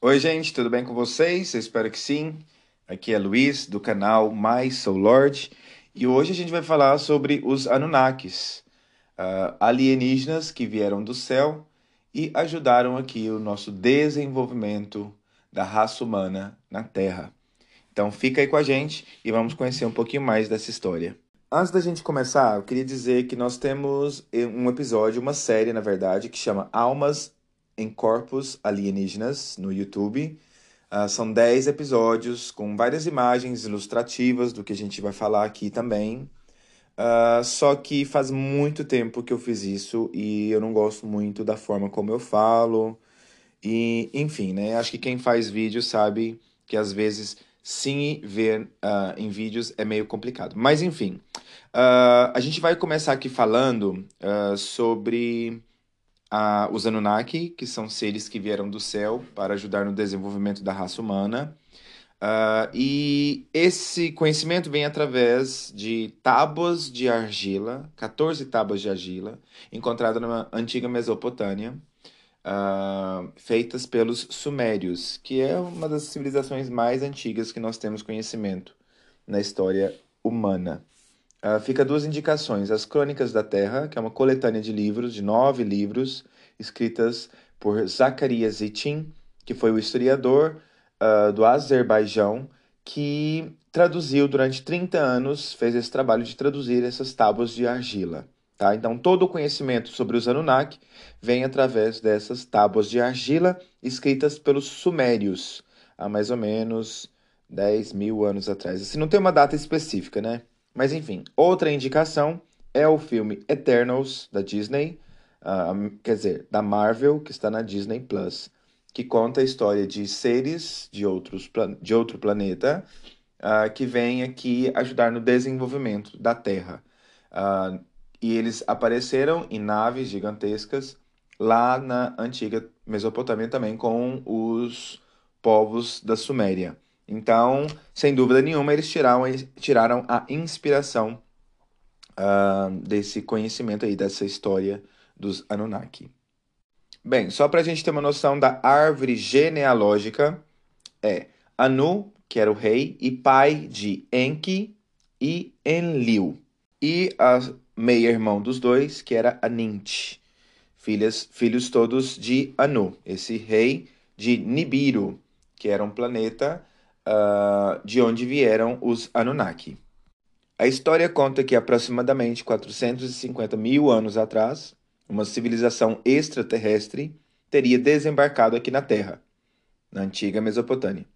Oi, gente, tudo bem com vocês? Eu espero que sim. Aqui é Luiz, do canal My Soul Lord, e hoje a gente vai falar sobre os Anunnakis, uh, alienígenas que vieram do céu e ajudaram aqui o nosso desenvolvimento da raça humana na Terra. Então fica aí com a gente e vamos conhecer um pouquinho mais dessa história. Antes da gente começar, eu queria dizer que nós temos um episódio, uma série, na verdade, que chama Almas em Corpos Alienígenas no YouTube. Uh, são 10 episódios com várias imagens ilustrativas do que a gente vai falar aqui também. Uh, só que faz muito tempo que eu fiz isso e eu não gosto muito da forma como eu falo. E, enfim, né? Acho que quem faz vídeo sabe que às vezes sim ver uh, em vídeos é meio complicado. Mas enfim, a gente vai começar aqui falando uh, sobre os Anunnaki, que são seres que vieram do céu para ajudar no desenvolvimento da raça humana. e esse conhecimento vem através de tábuas de argila, 14 tábuas de argila, encontradas na antiga Mesopotâmia, uh, feitas pelos Sumérios, que é uma das civilizações mais antigas que nós temos conhecimento na história humana. Uh, fica duas indicações: As Crônicas da Terra, que é uma coletânea de livros, de nove livros, escritas por Zacarias Zitin, que foi o historiador uh, do Azerbaijão, que traduziu durante 30 anos, fez esse trabalho de traduzir essas tábuas de argila. Tá? Então, todo o conhecimento sobre os Anunnaki vem através dessas tábuas de argila escritas pelos Sumérios, há mais ou menos 10 mil anos atrás. Assim, não tem uma data específica, né? Mas, enfim, outra indicação é o filme Eternals, da Disney, uh, quer dizer, da Marvel, que está na Disney Plus, que conta a história de seres de, outros, de outro planeta uh, que vêm aqui ajudar no desenvolvimento da Terra. Uh, e eles apareceram em naves gigantescas lá na antiga Mesopotâmia também com os povos da Suméria. Então, sem dúvida nenhuma, eles tiraram, tiraram a inspiração uh, desse conhecimento aí, dessa história dos Anunnaki. Bem, só para a gente ter uma noção da árvore genealógica, é Anu, que era o rei, e pai de Enki e Enlil. E a meia-irmão dos dois, que era Anint. Filhas, filhos todos de Anu, esse rei de Nibiru, que era um planeta uh, de onde vieram os Anunnaki. A história conta que aproximadamente 450 mil anos atrás, uma civilização extraterrestre teria desembarcado aqui na Terra, na antiga Mesopotâmia.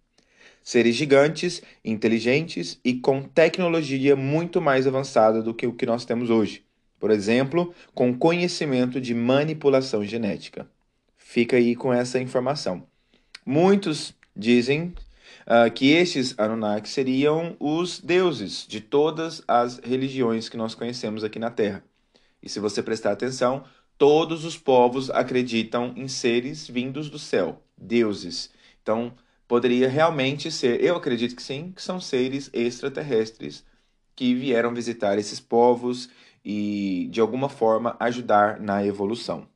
Seres gigantes, inteligentes e com tecnologia muito mais avançada do que o que nós temos hoje. Por exemplo, com conhecimento de manipulação genética. Fica aí com essa informação. Muitos dizem uh, que estes Anunnaki seriam os deuses de todas as religiões que nós conhecemos aqui na Terra. E se você prestar atenção, todos os povos acreditam em seres vindos do céu, deuses. Então, poderia realmente ser, eu acredito que sim, que são seres extraterrestres que vieram visitar esses povos e de alguma forma ajudar na evolução.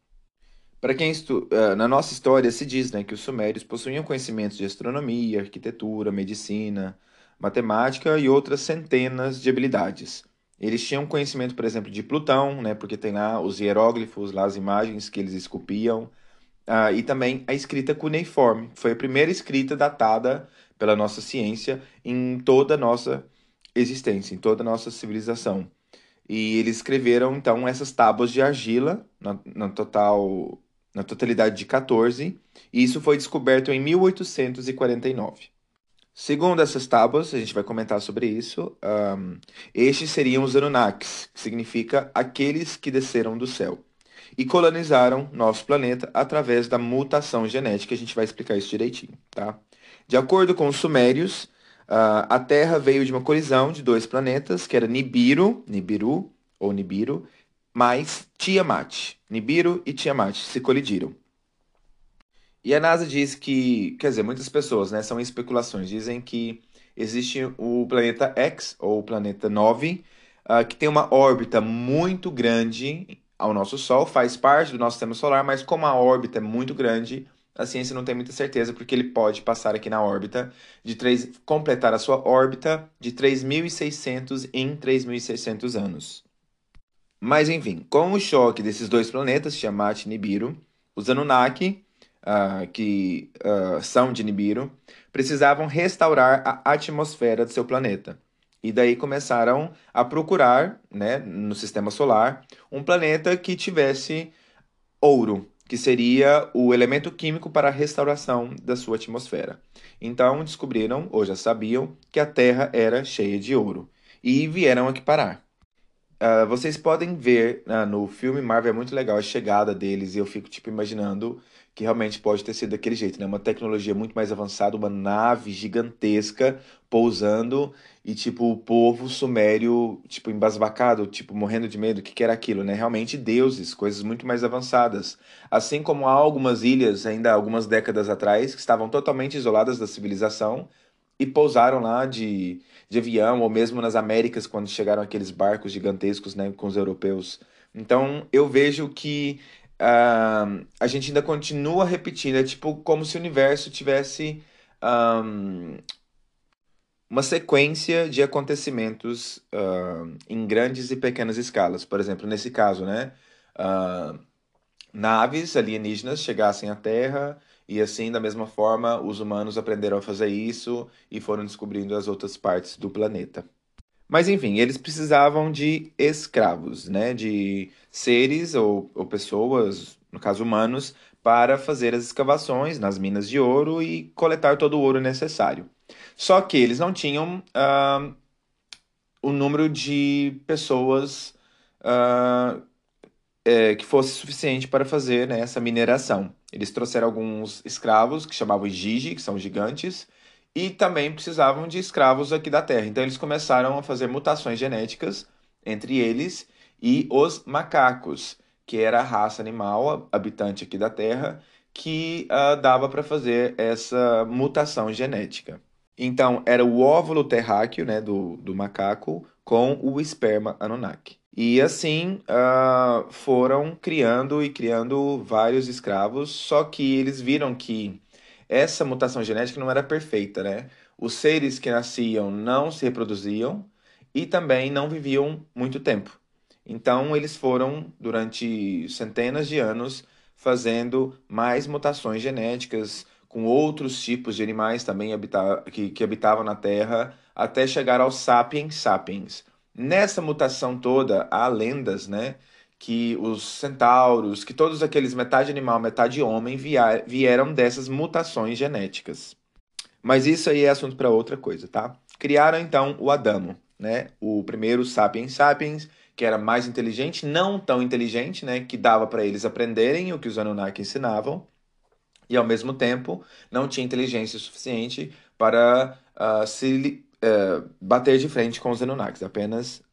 Para quem estu... Eh, na nossa história se diz né, que os sumérios possuíam conhecimentos de astronomia, arquitetura, medicina, matemática e outras centenas de habilidades. Eles tinham conhecimento, por exemplo, de Plutão, né, porque tem lá os hieróglifos, lá as imagens que eles esculpiam, Uh, e também a escrita cuneiforme, foi a primeira escrita datada pela nossa ciência em toda a nossa existência, em toda a nossa civilização. E eles escreveram então essas tábuas de argila, na, na, total, na totalidade de 14, e isso foi descoberto em 1849. Segundo essas tábuas, a gente vai comentar sobre isso, um, estes seriam os Anunnakis, que significa aqueles que desceram do céu e colonizaram nosso planeta através da mutação genética. A gente vai explicar isso direitinho, tá? De acordo com os sumérios, uh, a Terra veio de uma colisão de dois planetas, que era Nibiru, Nibiru ou Nibiru, mais Tiamat. Nibiru e Tiamat se colidiram. E a NASA diz que, quer dizer, muitas pessoas, né, são especulações, dizem que existe o planeta X, ou planeta 9, uh, que tem uma órbita muito grande ao nosso Sol, faz parte do nosso sistema solar, mas como a órbita é muito grande, a ciência não tem muita certeza, porque ele pode passar aqui na órbita, de 3, completar a sua órbita de 3.600 em 3.600 anos. Mas enfim, com o choque desses dois planetas, Tiamat e Nibiru, os Anunnaki, uh, que uh, são de Nibiru, precisavam restaurar a atmosfera do seu planeta. E daí começaram a procurar, né, no sistema solar, um planeta que tivesse ouro, que seria o elemento químico para a restauração da sua atmosfera. Então descobriram, ou já sabiam, que a Terra era cheia de ouro e vieram aqui parar. Uh, vocês podem ver uh, no filme Marvel é muito legal a chegada deles e eu fico tipo imaginando que realmente pode ter sido daquele jeito, né? Uma tecnologia muito mais avançada, uma nave gigantesca pousando e tipo o povo sumério, tipo embasbacado, tipo morrendo de medo, o que, que era aquilo, né? Realmente deuses, coisas muito mais avançadas. Assim como há algumas ilhas ainda algumas décadas atrás que estavam totalmente isoladas da civilização e pousaram lá de, de avião ou mesmo nas Américas quando chegaram aqueles barcos gigantescos, né, com os europeus. Então eu vejo que uh, a gente ainda continua repetindo. É tipo como se o universo tivesse um, uma sequência de acontecimentos uh, em grandes e pequenas escalas. Por exemplo, nesse caso, né? Uh, naves alienígenas chegassem à Terra e assim, da mesma forma, os humanos aprenderam a fazer isso e foram descobrindo as outras partes do planeta. Mas enfim, eles precisavam de escravos, né? De seres ou, ou pessoas, no caso humanos, para fazer as escavações nas minas de ouro e coletar todo o ouro necessário. Só que eles não tinham uh, o número de pessoas uh, é, que fosse suficiente para fazer né, essa mineração. Eles trouxeram alguns escravos que chamavam Gigi, que são gigantes, e também precisavam de escravos aqui da Terra. Então eles começaram a fazer mutações genéticas entre eles e os macacos, que era a raça animal habitante aqui da Terra que uh, dava para fazer essa mutação genética. Então era o óvulo terráqueo né, do, do macaco com o esperma Anunnaki. E assim uh, foram criando e criando vários escravos, só que eles viram que essa mutação genética não era perfeita, né? Os seres que nasciam não se reproduziam e também não viviam muito tempo. Então, eles foram, durante centenas de anos, fazendo mais mutações genéticas com outros tipos de animais também que, que habitavam na Terra, até chegar aos sapiens sapiens. Nessa mutação toda, há lendas, né? que os centauros, que todos aqueles metade animal, metade homem vieram dessas mutações genéticas. Mas isso aí é assunto para outra coisa, tá? Criaram então o Adamo, né? O primeiro sapiens sapiens, que era mais inteligente, não tão inteligente, né? Que dava para eles aprenderem o que os Anunnaki ensinavam, e ao mesmo tempo não tinha inteligência suficiente para uh, se uh, bater de frente com os Anunnakis, apenas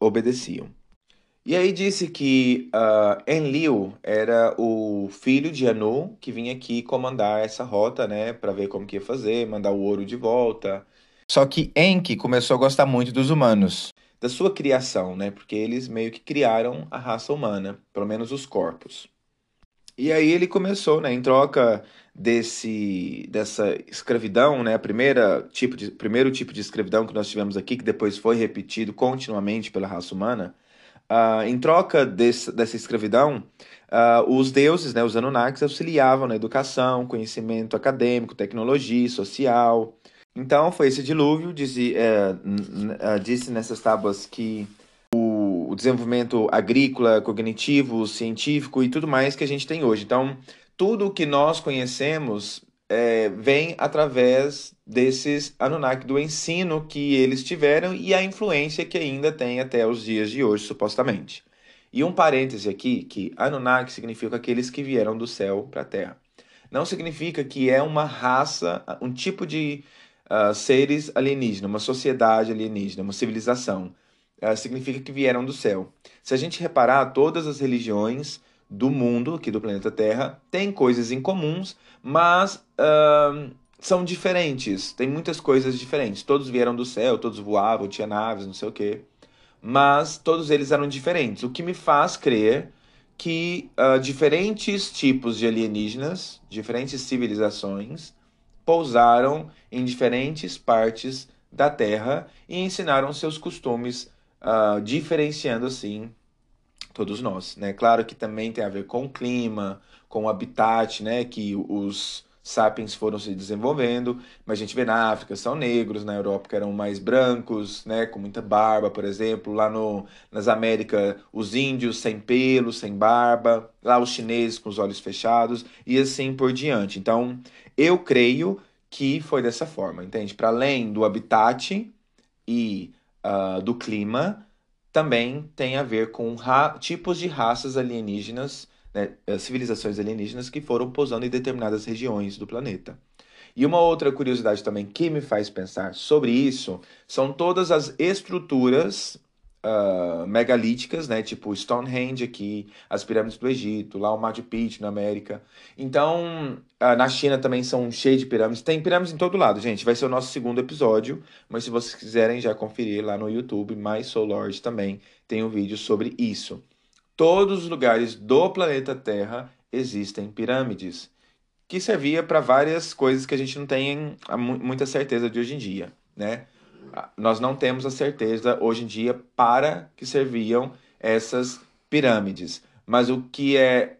obedeciam. E aí disse que uh, Enlil era o filho de Anu que vinha aqui comandar essa rota, né, para ver como que ia fazer, mandar o ouro de volta. Só que Enki começou a gostar muito dos humanos, da sua criação, né, porque eles meio que criaram a raça humana, pelo menos os corpos. E aí ele começou, né, em troca desse dessa escravidão, né, a primeira tipo de primeiro tipo de escravidão que nós tivemos aqui, que depois foi repetido continuamente pela raça humana Uh, em troca desse, dessa escravidão, uh, os deuses, né, os Anunnakis, auxiliavam na educação, conhecimento acadêmico, tecnologia, social. Então, foi esse dilúvio, disse, é, disse nessas tábuas que o, o desenvolvimento agrícola, cognitivo, científico e tudo mais que a gente tem hoje. Então, tudo o que nós conhecemos é, vem através desses Anunnaki, do ensino que eles tiveram e a influência que ainda tem até os dias de hoje, supostamente. E um parêntese aqui, que Anunnaki significa aqueles que vieram do céu para a Terra. Não significa que é uma raça, um tipo de uh, seres alienígenas, uma sociedade alienígena, uma civilização. Uh, significa que vieram do céu. Se a gente reparar, todas as religiões do mundo, aqui do planeta Terra, têm coisas em comuns, mas uh, são diferentes. Tem muitas coisas diferentes. Todos vieram do céu, todos voavam, tinha naves, não sei o quê. Mas todos eles eram diferentes. O que me faz crer que uh, diferentes tipos de alienígenas, diferentes civilizações, pousaram em diferentes partes da Terra e ensinaram seus costumes, uh, diferenciando assim todos nós. Né? Claro que também tem a ver com o clima, com o habitat, né? que os sapiens foram se desenvolvendo, mas a gente vê na África são negros, na Europa que eram mais brancos, né, com muita barba, por exemplo, lá no, nas Américas os índios sem pelo, sem barba, lá os chineses com os olhos fechados e assim por diante. Então, eu creio que foi dessa forma, entende? Para além do habitat e uh, do clima, também tem a ver com tipos de raças alienígenas né, eh, civilizações alienígenas que foram pousando em determinadas regiões do planeta. E uma outra curiosidade também que me faz pensar sobre isso são todas as estruturas uh, megalíticas, né, tipo Stonehenge aqui, as pirâmides do Egito, lá o Machu Picchu na América. Então, uh, na China também são cheios de pirâmides. Tem pirâmides em todo lado, gente. Vai ser o nosso segundo episódio, mas se vocês quiserem já conferir lá no YouTube, mais Lord também tem um vídeo sobre isso todos os lugares do planeta Terra existem pirâmides, que servia para várias coisas que a gente não tem muita certeza de hoje em dia, né? Nós não temos a certeza hoje em dia para que serviam essas pirâmides, mas o que é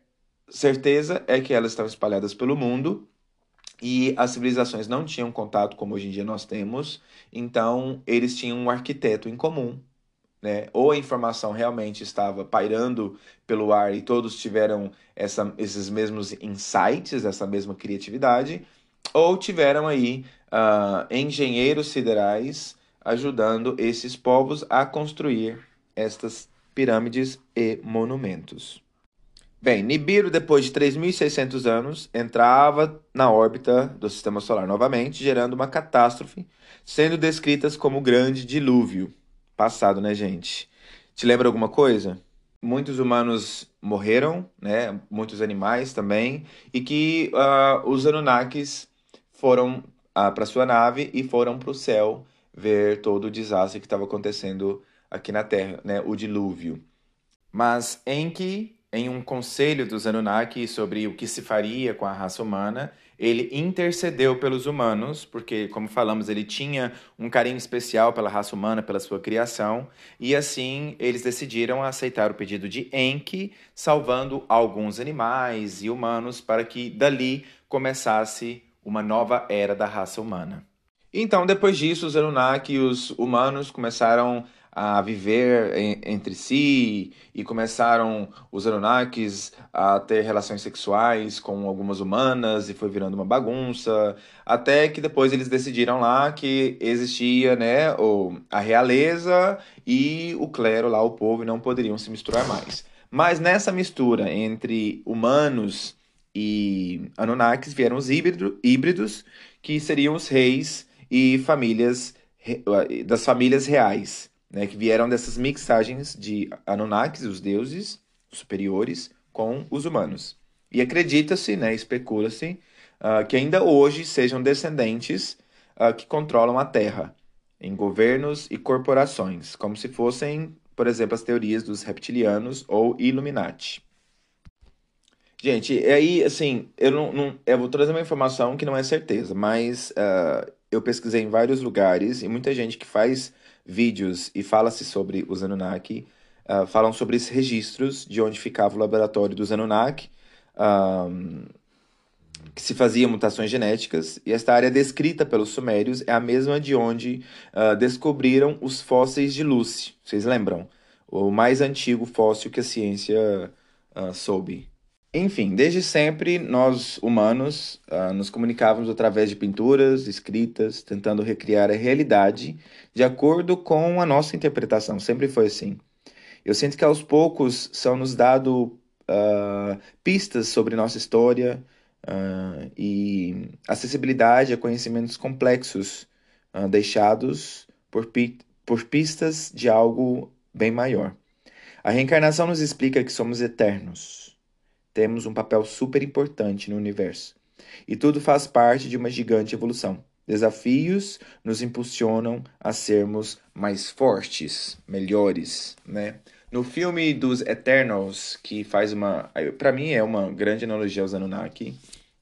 certeza é que elas estavam espalhadas pelo mundo e as civilizações não tinham contato como hoje em dia nós temos, então eles tinham um arquiteto em comum né? Ou a informação realmente estava pairando pelo ar e todos tiveram essa, esses mesmos insights, essa mesma criatividade, ou tiveram aí uh, engenheiros siderais ajudando esses povos a construir estas pirâmides e monumentos. Bem, Nibiru, depois de 3.600 anos, entrava na órbita do Sistema Solar novamente, gerando uma catástrofe, sendo descritas como o Grande Dilúvio, passado, né, gente? Te lembra alguma coisa? Muitos humanos morreram, né? Muitos animais também, e que uh, os Anunnakis foram ah, para sua nave e foram para o céu ver todo o desastre que estava acontecendo aqui na Terra, né? O dilúvio. Mas que, em um conselho dos Anunnaki sobre o que se faria com a raça humana, ele intercedeu pelos humanos, porque, como falamos, ele tinha um carinho especial pela raça humana, pela sua criação, e assim eles decidiram aceitar o pedido de Enki, salvando alguns animais e humanos para que dali começasse uma nova era da raça humana. Então, depois disso, os Anunnaki e os humanos começaram a viver em, entre si e começaram os Anunnakis a ter relações sexuais com algumas humanas e foi virando uma bagunça, até que depois eles decidiram lá que existia, né, o, a realeza e o clero lá, o povo, não poderiam se misturar mais. Mas nessa mistura entre humanos e Anunnakis vieram os híbrido, híbridos, que seriam os reis e famílias das famílias reais né, que vieram dessas mixagens de Anunnakis, os deuses superiores, com os humanos. E acredita-se, né, especula-se, uh, que ainda hoje sejam descendentes uh, que controlam a Terra, em governos e corporações, como se fossem, por exemplo, as teorias dos reptilianos ou Illuminati. Gente, aí, assim, eu não, não, eu vou trazer uma informação que não é certeza, mas uh, eu pesquisei em vários lugares e muita gente que faz vídeos e fala-se sobre os Anunnaki, uh, falam sobre esses registros de onde ficava o laboratório dos Anunnaki, um, que se fazia mutações genéticas, e esta área descrita pelos sumérios é a mesma de onde uh, descobriram os fósseis de Lucy. Vocês lembram? O mais antigo fóssil que a ciência uh, soube. Enfim, desde sempre nós humanos uh, nos comunicávamos através de pinturas, escritas, tentando recriar a realidade de acordo com a nossa interpretação. Sempre foi assim. Eu sinto que aos poucos são nos dado uh, pistas sobre nossa história uh, e acessibilidade a conhecimentos complexos deixados por, pi por pistas de algo bem maior. A reencarnação nos explica que somos eternos temos um papel super importante no universo. E tudo faz parte de uma gigante evolução. Desafios nos impulsionam a sermos mais fortes, melhores, né? No filme dos Eternals, que faz uma, para mim é uma grande analogia aos Anunnaki.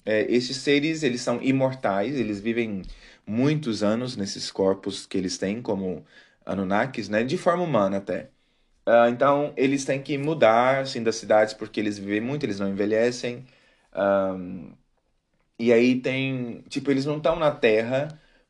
É, esses seres eles são imortais, eles vivem muitos anos nesses corpos que eles têm como Anunnakis, né? De forma humana até. Uh, então, eles têm que mudar, assim, das cidades porque eles vivem muito, eles não envelhecem. Um, e aí tem... Tipo, eles não estão na Terra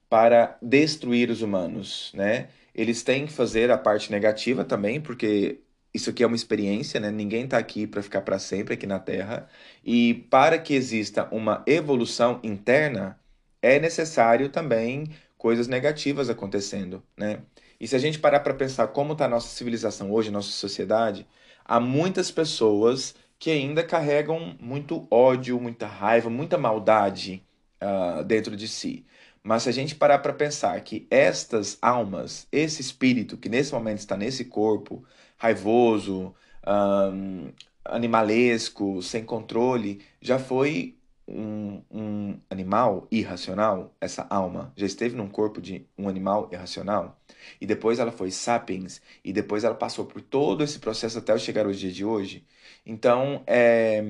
para destruir os humanos, né? Eles têm que fazer a parte negativa também, porque isso aqui é uma experiência, né? Ninguém está aqui para ficar para sempre aqui na Terra. E para que exista uma evolução interna, é necessário também coisas negativas acontecendo, né? E se a gente parar para pensar como está a nossa civilização hoje, nossa sociedade, há muitas pessoas que ainda carregam muito ódio, muita raiva, muita maldade uh, dentro de si. Mas se a gente parar para pensar que estas almas, esse espírito que nesse momento está nesse corpo, raivoso, um, animalesco, sem controle, já foi um, um animal irracional, essa alma já esteve num corpo de um animal irracional, e depois ela foi sapiens, e depois ela passou por todo esse processo até chegar ao dia de hoje. Então, é,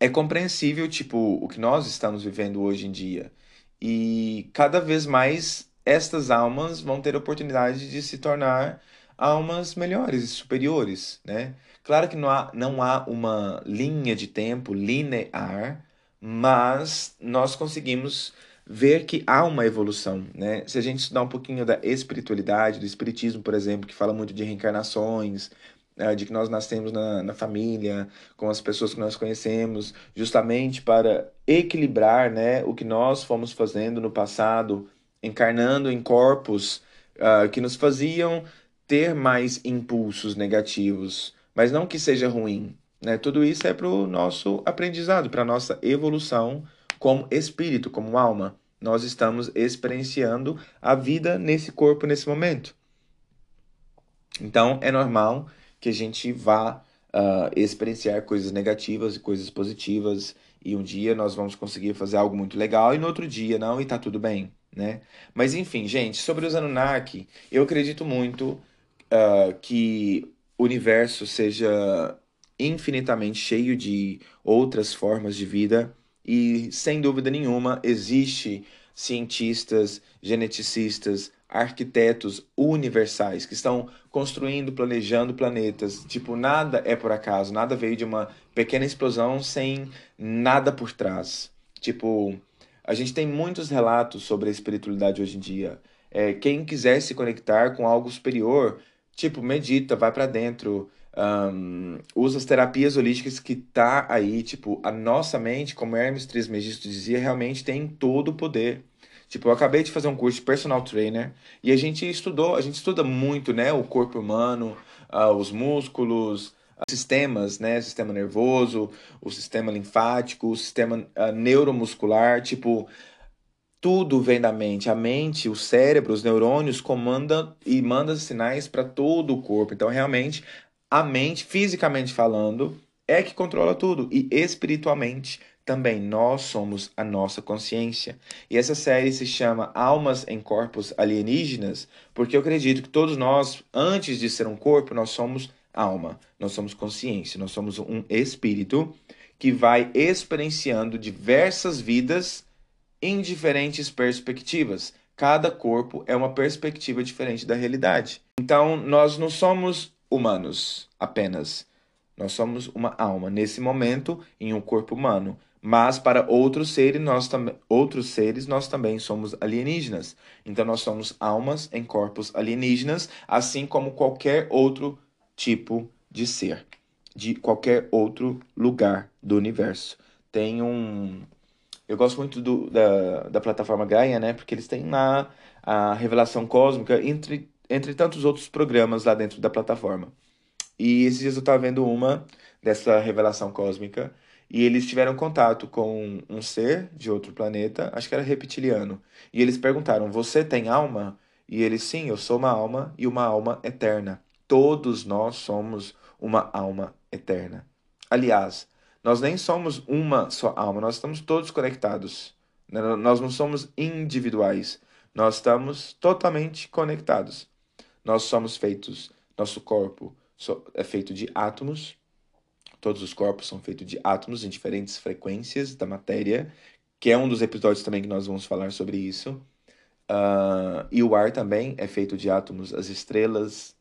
é compreensível, tipo, o que nós estamos vivendo hoje em dia. E cada vez mais estas almas vão ter oportunidade de se tornar almas melhores e superiores, né? Claro que não há, não há uma linha de tempo linear, mas nós conseguimos ver que há uma evolução, né? Se a gente estudar um pouquinho da espiritualidade, do espiritismo, por exemplo, que fala muito de reencarnações, né, de que nós nascemos na, na família, com as pessoas que nós conhecemos, justamente para equilibrar, né, o que nós fomos fazendo no passado, encarnando em corpos uh, que nos faziam ter mais impulsos negativos, mas não que seja ruim, né? Tudo isso é para o nosso aprendizado, para a nossa evolução como espírito, como alma. Nós estamos experienciando a vida nesse corpo, nesse momento. Então, é normal que a gente vá uh, experienciar coisas negativas e coisas positivas, e um dia nós vamos conseguir fazer algo muito legal, e no outro dia não, e tá tudo bem, né? Mas enfim, gente, sobre os Anunnaki, eu acredito muito uh, que o universo seja infinitamente cheio de outras formas de vida e sem dúvida nenhuma existe cientistas, geneticistas, arquitetos universais que estão construindo, planejando planetas. Tipo, nada é por acaso, nada veio de uma pequena explosão sem nada por trás. Tipo, a gente tem muitos relatos sobre a espiritualidade hoje em dia. É, quem quiser se conectar com algo superior, tipo, medita, vai para dentro, um, usa as terapias holísticas que tá aí, tipo, a nossa mente, como Hermes Trismegisto dizia, realmente tem todo o poder. Tipo, eu acabei de fazer um curso de personal trainer e a gente estudou, a gente estuda muito, né, o corpo humano, uh, os músculos, sistemas, né, sistema nervoso, o sistema linfático, o sistema uh, neuromuscular, tipo, tudo vem da mente. A mente, o cérebro, os neurônios comandam e mandam sinais para todo o corpo. Então, realmente, a mente, fisicamente falando, é que controla tudo e espiritualmente também nós somos a nossa consciência. E essa série se chama Almas em Corpos Alienígenas, porque eu acredito que todos nós, antes de ser um corpo, nós somos alma, nós somos consciência, nós somos um espírito que vai experienciando diversas vidas em diferentes perspectivas. Cada corpo é uma perspectiva diferente da realidade. Então, nós não somos humanos apenas. Nós somos uma alma nesse momento em um corpo humano, mas para outros seres nós também outros seres nós também somos alienígenas. Então nós somos almas em corpos alienígenas, assim como qualquer outro tipo de ser, de qualquer outro lugar do universo. Tem um eu gosto muito do, da, da plataforma Gaia, né? Porque eles têm lá a revelação cósmica entre entre tantos outros programas lá dentro da plataforma. E esses dias eu estava vendo uma dessa revelação cósmica e eles tiveram contato com um ser de outro planeta, acho que era reptiliano. E eles perguntaram: Você tem alma? E ele: Sim, eu sou uma alma e uma alma eterna. Todos nós somos uma alma eterna. Aliás, nós nem somos uma só alma, nós estamos todos conectados. Nós não somos individuais, nós estamos totalmente conectados. Nós somos feitos, nosso corpo, é feito de átomos. Todos os corpos são feitos de átomos em diferentes frequências da matéria, que é um dos episódios também que nós vamos falar sobre isso. Uh, e o ar também é feito de átomos, as estrelas,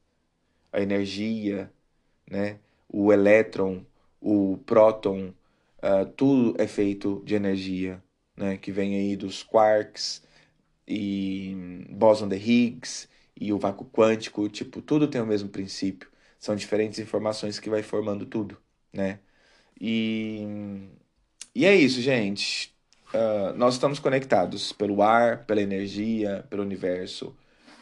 a energia, né? o elétron, o próton, uh, tudo é feito de energia, né? que vem aí dos quarks e bóson de Higgs e o vácuo quântico, tipo, tudo tem o mesmo princípio. São diferentes informações que vai formando tudo, né? E, e é isso, gente. Uh, nós estamos conectados pelo ar, pela energia, pelo universo.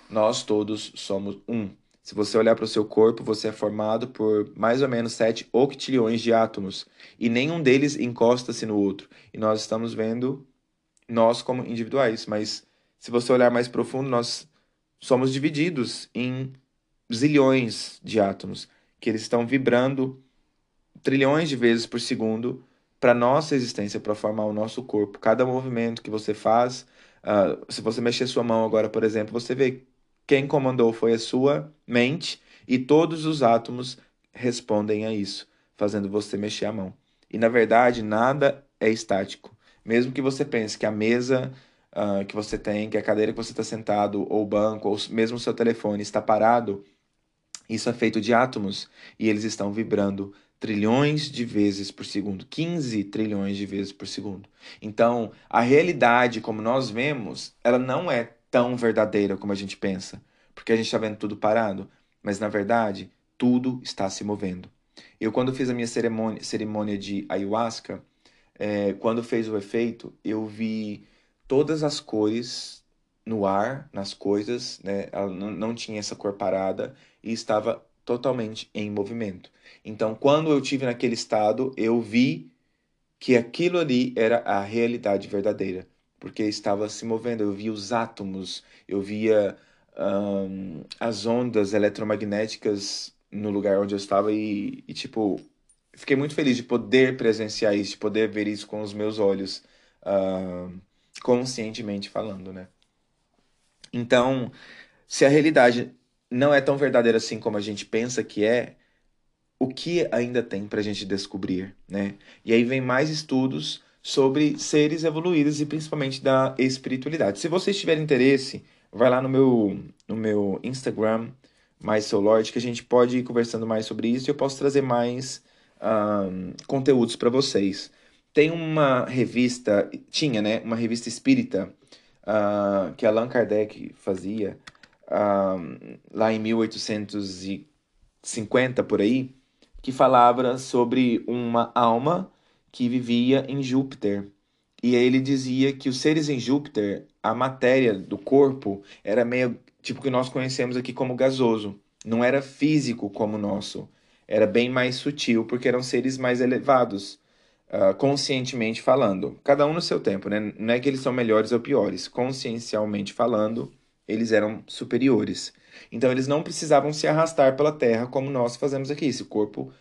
Nós todos somos um. Se você olhar para o seu corpo, você é formado por mais ou menos 7 octilhões de átomos e nenhum deles encosta-se no outro. E nós estamos vendo nós como individuais, mas se você olhar mais profundo, nós somos divididos em zilhões de átomos que eles estão vibrando trilhões de vezes por segundo para nossa existência, para formar o nosso corpo. Cada movimento que você faz, uh, se você mexer sua mão agora, por exemplo, você vê quem comandou foi a sua mente e todos os átomos respondem a isso, fazendo você mexer a mão. E na verdade, nada é estático. Mesmo que você pense que a mesa uh, que você tem, que a cadeira que você está sentado, ou o banco, ou mesmo o seu telefone está parado, isso é feito de átomos e eles estão vibrando trilhões de vezes por segundo, 15 trilhões de vezes por segundo. Então, a realidade como nós vemos, ela não é tão verdadeira como a gente pensa, porque a gente está vendo tudo parado, mas na verdade, tudo está se movendo. Eu, quando fiz a minha cerimônia, cerimônia de ayahuasca, é, quando fez o efeito, eu vi todas as cores no ar, nas coisas, né? Ela não, tinha essa cor parada e estava totalmente em movimento. Então, quando eu tive naquele estado, eu vi que aquilo ali era a realidade verdadeira, porque estava se movendo. Eu via os átomos, eu via um, as ondas eletromagnéticas no lugar onde eu estava e, e, tipo, fiquei muito feliz de poder presenciar isso, de poder ver isso com os meus olhos. Conscientemente falando, né? Então, se a realidade não é tão verdadeira assim como a gente pensa que é, o que ainda tem para a gente descobrir, né? E aí vem mais estudos sobre seres evoluídos e principalmente da espiritualidade. Se vocês tiverem interesse, vai lá no meu, no meu Instagram, mais Soul Lord, que a gente pode ir conversando mais sobre isso e eu posso trazer mais um, conteúdos para vocês. Tem uma revista, tinha, né? Uma revista espírita uh, que Allan Kardec fazia uh, lá em 1850 por aí, que falava sobre uma alma que vivia em Júpiter. E ele dizia que os seres em Júpiter, a matéria do corpo era meio tipo que nós conhecemos aqui como gasoso. Não era físico como o nosso. Era bem mais sutil, porque eram seres mais elevados uh, conscientemente falando. Cada um no seu tempo, né? Não é que eles são melhores ou piores. Consciencialmente falando, eles eram superiores. Então eles não precisavam se arrastar pela terra como nós fazemos aqui. Esse corpo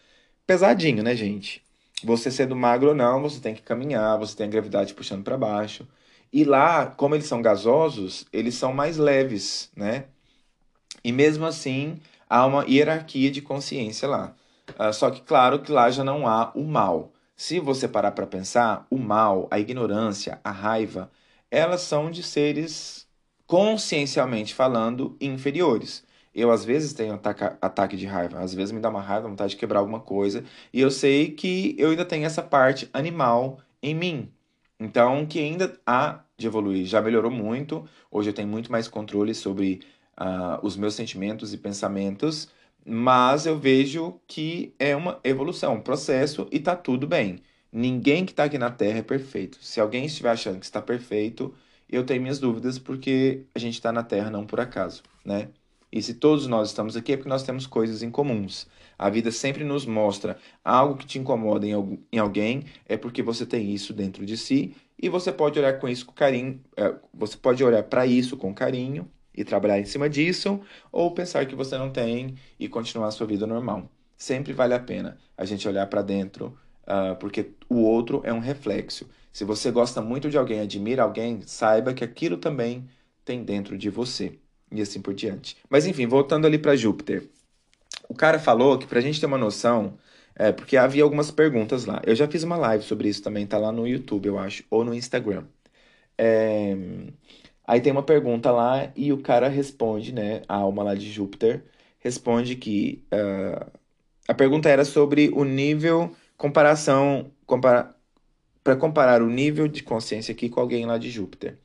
pesadinho, né, gente? Você sendo magro ou não, você tem que caminhar, você tem a gravidade puxando para baixo. E lá, como eles são gasosos, eles são mais leves, né? E mesmo assim, há uma hierarquia de consciência lá. Uh, só que, claro, que lá já não há o mal. Se você parar para pensar, o mal, a ignorância, a raiva, elas são de seres consciencialmente falando inferiores. Eu às vezes tenho ataque, ataque de raiva, às vezes me dá uma raiva, vontade de quebrar alguma coisa, e eu sei que eu ainda tenho essa parte animal em mim. Então, que ainda há de evoluir. Já melhorou muito, hoje eu tenho muito mais controle sobre uh, os meus sentimentos e pensamentos, mas eu vejo que é uma evolução, um processo e tá tudo bem. Ninguém que está aqui na Terra é perfeito. Se alguém estiver achando que está perfeito, eu tenho minhas dúvidas porque a gente está na Terra não por acaso, né? E se todos nós estamos aqui é porque nós temos coisas em comuns. A vida sempre nos mostra algo que te incomoda em, em alguém, é porque você tem isso dentro de si e você pode olhar com isso com carinho, é, você pode olhar para isso com carinho e trabalhar em cima disso, ou pensar que você não tem e continuar a sua vida normal. Sempre vale a pena a gente olhar para dentro, uh, porque o outro é um reflexo. Se você gosta muito de alguém, admira alguém, saiba que aquilo também tem dentro de você. E assim por diante. Mas enfim, voltando ali para Júpiter. o cara falou que pra gente ter uma noção, é, porque havia algumas perguntas lá. Eu já fiz uma live sobre isso também, tá lá no YouTube, eu acho, ou no Instagram. É, aí tem uma pergunta lá e o cara responde, né? A alma lá de Júpiter responde que uh, a pergunta era sobre o nível comparação compara, para comparar o nível de consciência aqui com alguém lá de Júpiter.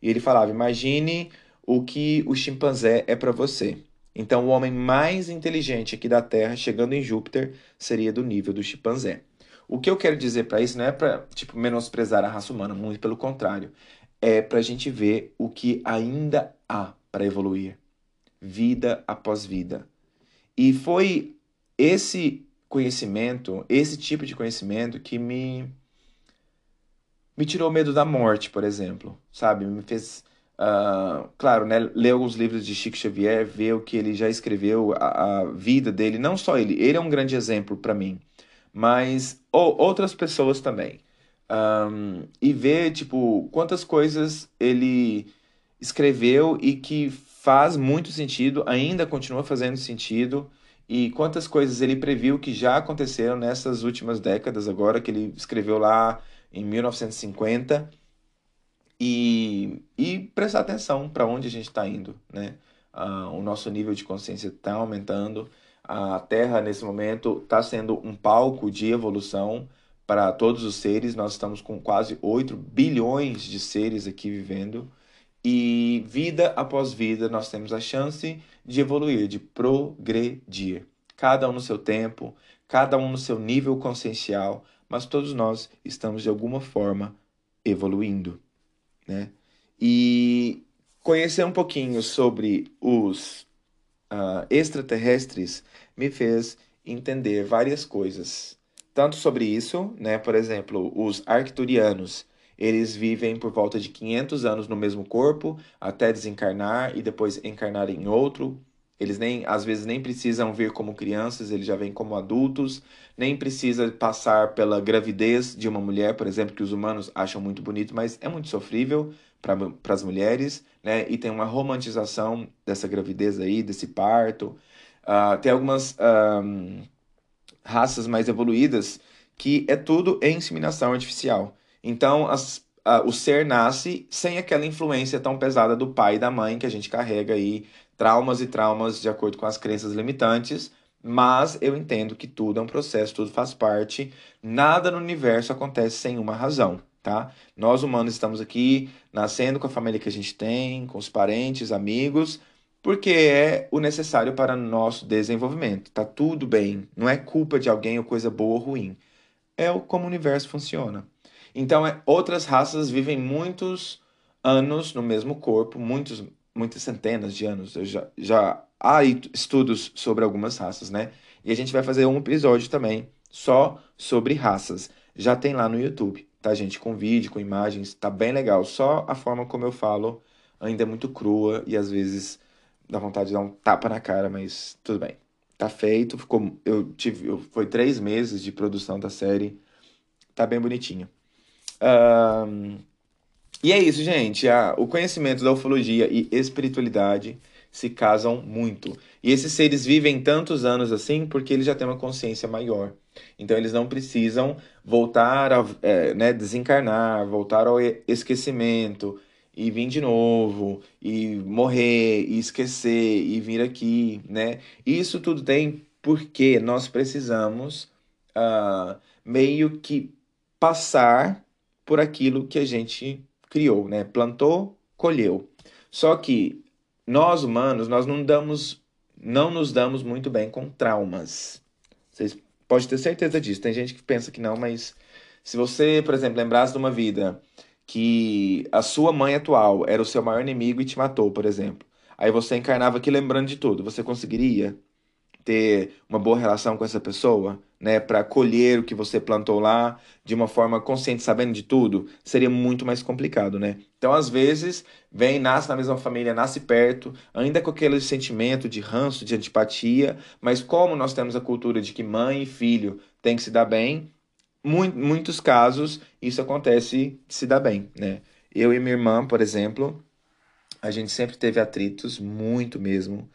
E ele falava: imagine o que o chimpanzé é para você. Então, o homem mais inteligente aqui da Terra, chegando em Júpiter, seria do nível do chimpanzé. O que eu quero dizer para isso não é para tipo menosprezar a raça humana, muito pelo contrário, é para a gente ver o que ainda há para evoluir, vida após vida. E foi esse conhecimento, esse tipo de conhecimento que me me tirou medo da morte, por exemplo, sabe? Me fez Uh, claro, né, ler alguns livros de Chico Xavier, ver o que ele já escreveu, a, a vida dele, não só ele, ele é um grande exemplo para mim, mas ou, outras pessoas também. Um, e ver, tipo, quantas coisas ele escreveu e que faz muito sentido, ainda continua fazendo sentido, e quantas coisas ele previu que já aconteceram nessas últimas décadas agora, que ele escreveu lá em 1950 e, e prestar atenção para onde a gente está indo, né? Ah, o nosso nível de consciência está aumentando, a Terra nesse momento está sendo um palco de evolução para todos os seres. Nós estamos com quase 8 bilhões de seres aqui vivendo. E vida após vida, nós temos a chance de evoluir, de progredir. Cada um no seu tempo, cada um no seu nível consciencial, mas todos nós estamos de alguma forma evoluindo né? E conhecer um pouquinho sobre os uh, extraterrestres me fez entender várias coisas. Tanto sobre isso, né? Por exemplo, os arcturianos, eles vivem por volta de 500 anos no mesmo corpo, até desencarnar e depois encarnar em outro. Eles nem, às vezes nem precisam vir como crianças, eles já vêm como adultos, nem precisa passar pela gravidez de uma mulher, por exemplo, que os humanos acham muito bonito, mas é muito sofrível para as mulheres, né? E tem uma romantização dessa gravidez aí, desse parto. Uh, tem algumas um, raças mais evoluídas que é tudo em inseminação artificial. Então, as, uh, o ser nasce sem aquela influência tão pesada do pai e da mãe que a gente carrega aí traumas e traumas de acordo com as crenças limitantes, mas eu entendo que tudo é um processo, tudo faz parte, nada no universo acontece sem uma razão, tá? Nós humanos estamos aqui nascendo com a família que a gente tem, com os parentes, amigos, porque é o necessário para nosso desenvolvimento. Tá tudo bem, não é culpa de alguém ou coisa boa ou ruim. É como o universo funciona. Então, é, outras raças vivem muitos anos no mesmo corpo, muitos muitas centenas de anos. já, já há estudos sobre algumas raças, né? E a gente vai fazer um episódio também só sobre raças. Já tem lá no YouTube, tá, gente? Com vídeo, com imagens, tá bem legal. Só a forma como eu falo ainda é muito crua e às vezes dá vontade de dar um tapa na cara, mas tudo bem. Tá feito, ficou. Eu tive. Eu, foi três meses de produção da série. Tá bem bonitinho. Um, e é isso, gente. A, o conhecimento da ufologia e espiritualidade se casam muito. E esses seres vivem tantos anos assim porque eles já têm uma consciência maior. Então eles não precisam voltar a é, né, desencarnar, voltar ao esquecimento e vir de novo e morrer e esquecer e vir aqui, né? Isso tudo tem porque nós precisamos uh, meio que passar por aquilo que a gente criou, né? Plantou, colheu. Só que nós humanos, nós não damos, não nos damos muito bem com traumas. Vocês podem ter certeza disso. Tem gente que pensa que não, mas se você, por exemplo, lembrasse de uma vida que a sua mãe atual era o seu maior inimigo e te matou, por exemplo. Aí você encarnava aqui lembrando de tudo. Você conseguiria ter uma boa relação com essa pessoa? né, para colher o que você plantou lá de uma forma consciente, sabendo de tudo, seria muito mais complicado, né? Então, às vezes, vem, nasce na mesma família, nasce perto, ainda com aquele sentimento de ranço, de antipatia, mas como nós temos a cultura de que mãe e filho têm que se dar bem, muitos casos isso acontece se dar bem, né? Eu e minha irmã, por exemplo, a gente sempre teve atritos, muito mesmo,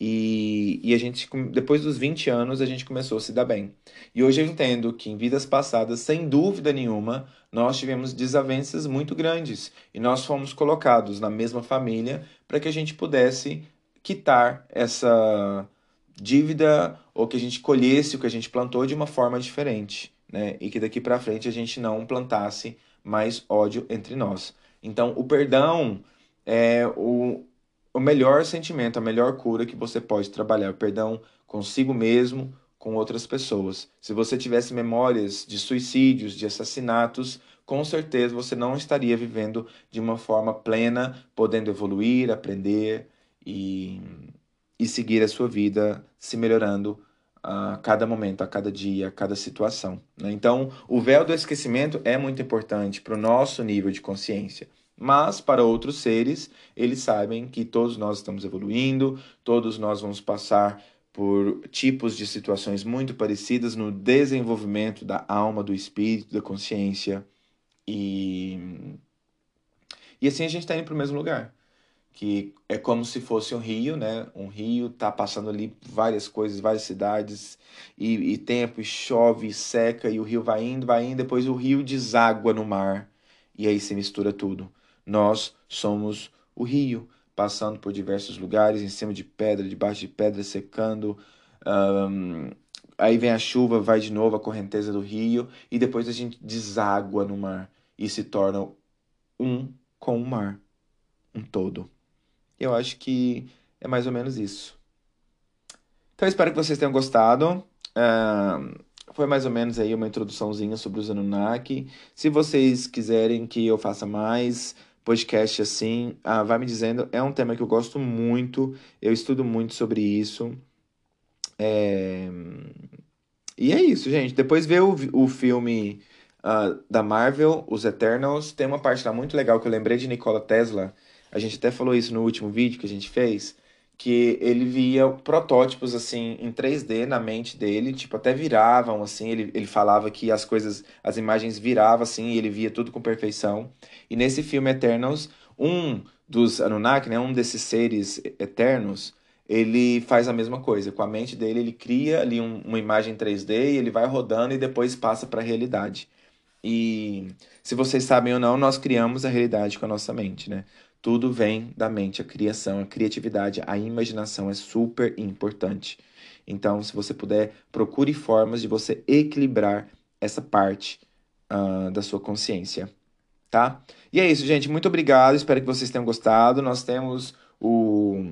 E, e a gente, depois dos 20 anos, a gente começou a se dar bem. E hoje eu entendo que em vidas passadas, sem dúvida nenhuma, nós tivemos desavenças muito grandes e nós fomos colocados na mesma família para que a gente pudesse quitar essa dívida ou que a gente colhesse o que a gente plantou de uma forma diferente, né? E que daqui para frente a gente não plantasse mais ódio entre nós. Então, o perdão é o, o melhor sentimento, a melhor cura que você pode trabalhar. O perdão consigo mesmo, com outras pessoas. Se você tivesse memórias de suicídios, de assassinatos, com certeza você não estaria vivendo de uma forma plena, podendo evoluir, aprender e, e seguir a sua vida se melhorando a cada momento, a cada dia, a cada situação. Né? Então, o véu do esquecimento é muito importante para o nosso nível de consciência. Mas para outros seres, eles sabem que todos nós estamos evoluindo, todos nós vamos passar por tipos de situações muito parecidas no desenvolvimento da alma, do espírito, da consciência. E, e assim a gente está indo para o mesmo lugar. Que é como se fosse um rio, né? Um rio tá passando ali várias coisas, várias cidades, e, e tempo, e chove, e seca, e o rio vai indo, vai indo, depois o rio deságua no mar, e aí se mistura tudo. Nós somos o rio, passando por diversos lugares, em cima de pedra, debaixo de pedra, secando. Um, aí vem a chuva, vai de novo a correnteza do rio, e depois a gente deságua no mar e se torna um com o mar, um todo. Eu acho que é mais ou menos isso. Então espero que vocês tenham gostado. Uh, foi mais ou menos aí uma introduçãozinha sobre os Anunnaki. Se vocês quiserem que eu faça mais, podcast assim, ah, vai me dizendo. É um tema que eu gosto muito, eu estudo muito sobre isso. É... E é isso, gente. Depois vê o, o filme uh, da Marvel, Os Eternals. Tem uma parte lá muito legal que eu lembrei de Nikola Tesla. A gente até falou isso no último vídeo que a gente fez que ele via protótipos assim em 3D na mente dele, tipo até viravam assim, ele, ele falava que as coisas, as imagens viravam assim e ele via tudo com perfeição. E nesse filme Eternals, um dos Anunnaki, né, um desses seres eternos, ele faz a mesma coisa. Com a mente dele, ele cria ali um, uma imagem 3D e ele vai rodando e depois passa para a realidade. E se vocês sabem ou não, nós criamos a realidade com a nossa mente, né? Tudo vem da mente, a criação, a criatividade, a imaginação é super importante. Então, se você puder, procure formas de você equilibrar essa parte uh, da sua consciência, tá? E é isso, gente. Muito obrigado. Espero que vocês tenham gostado. Nós temos o,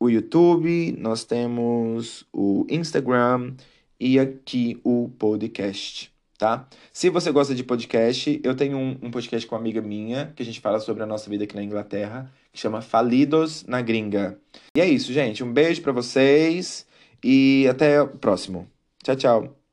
o YouTube, nós temos o Instagram e aqui o podcast tá? Se você gosta de podcast, eu tenho um, um, podcast com uma amiga minha, que a gente fala sobre a nossa vida aqui na Inglaterra, que chama Falidos na Gringa. E é isso, gente. Um beijo para vocês e até o próximo. Tchau, tchau.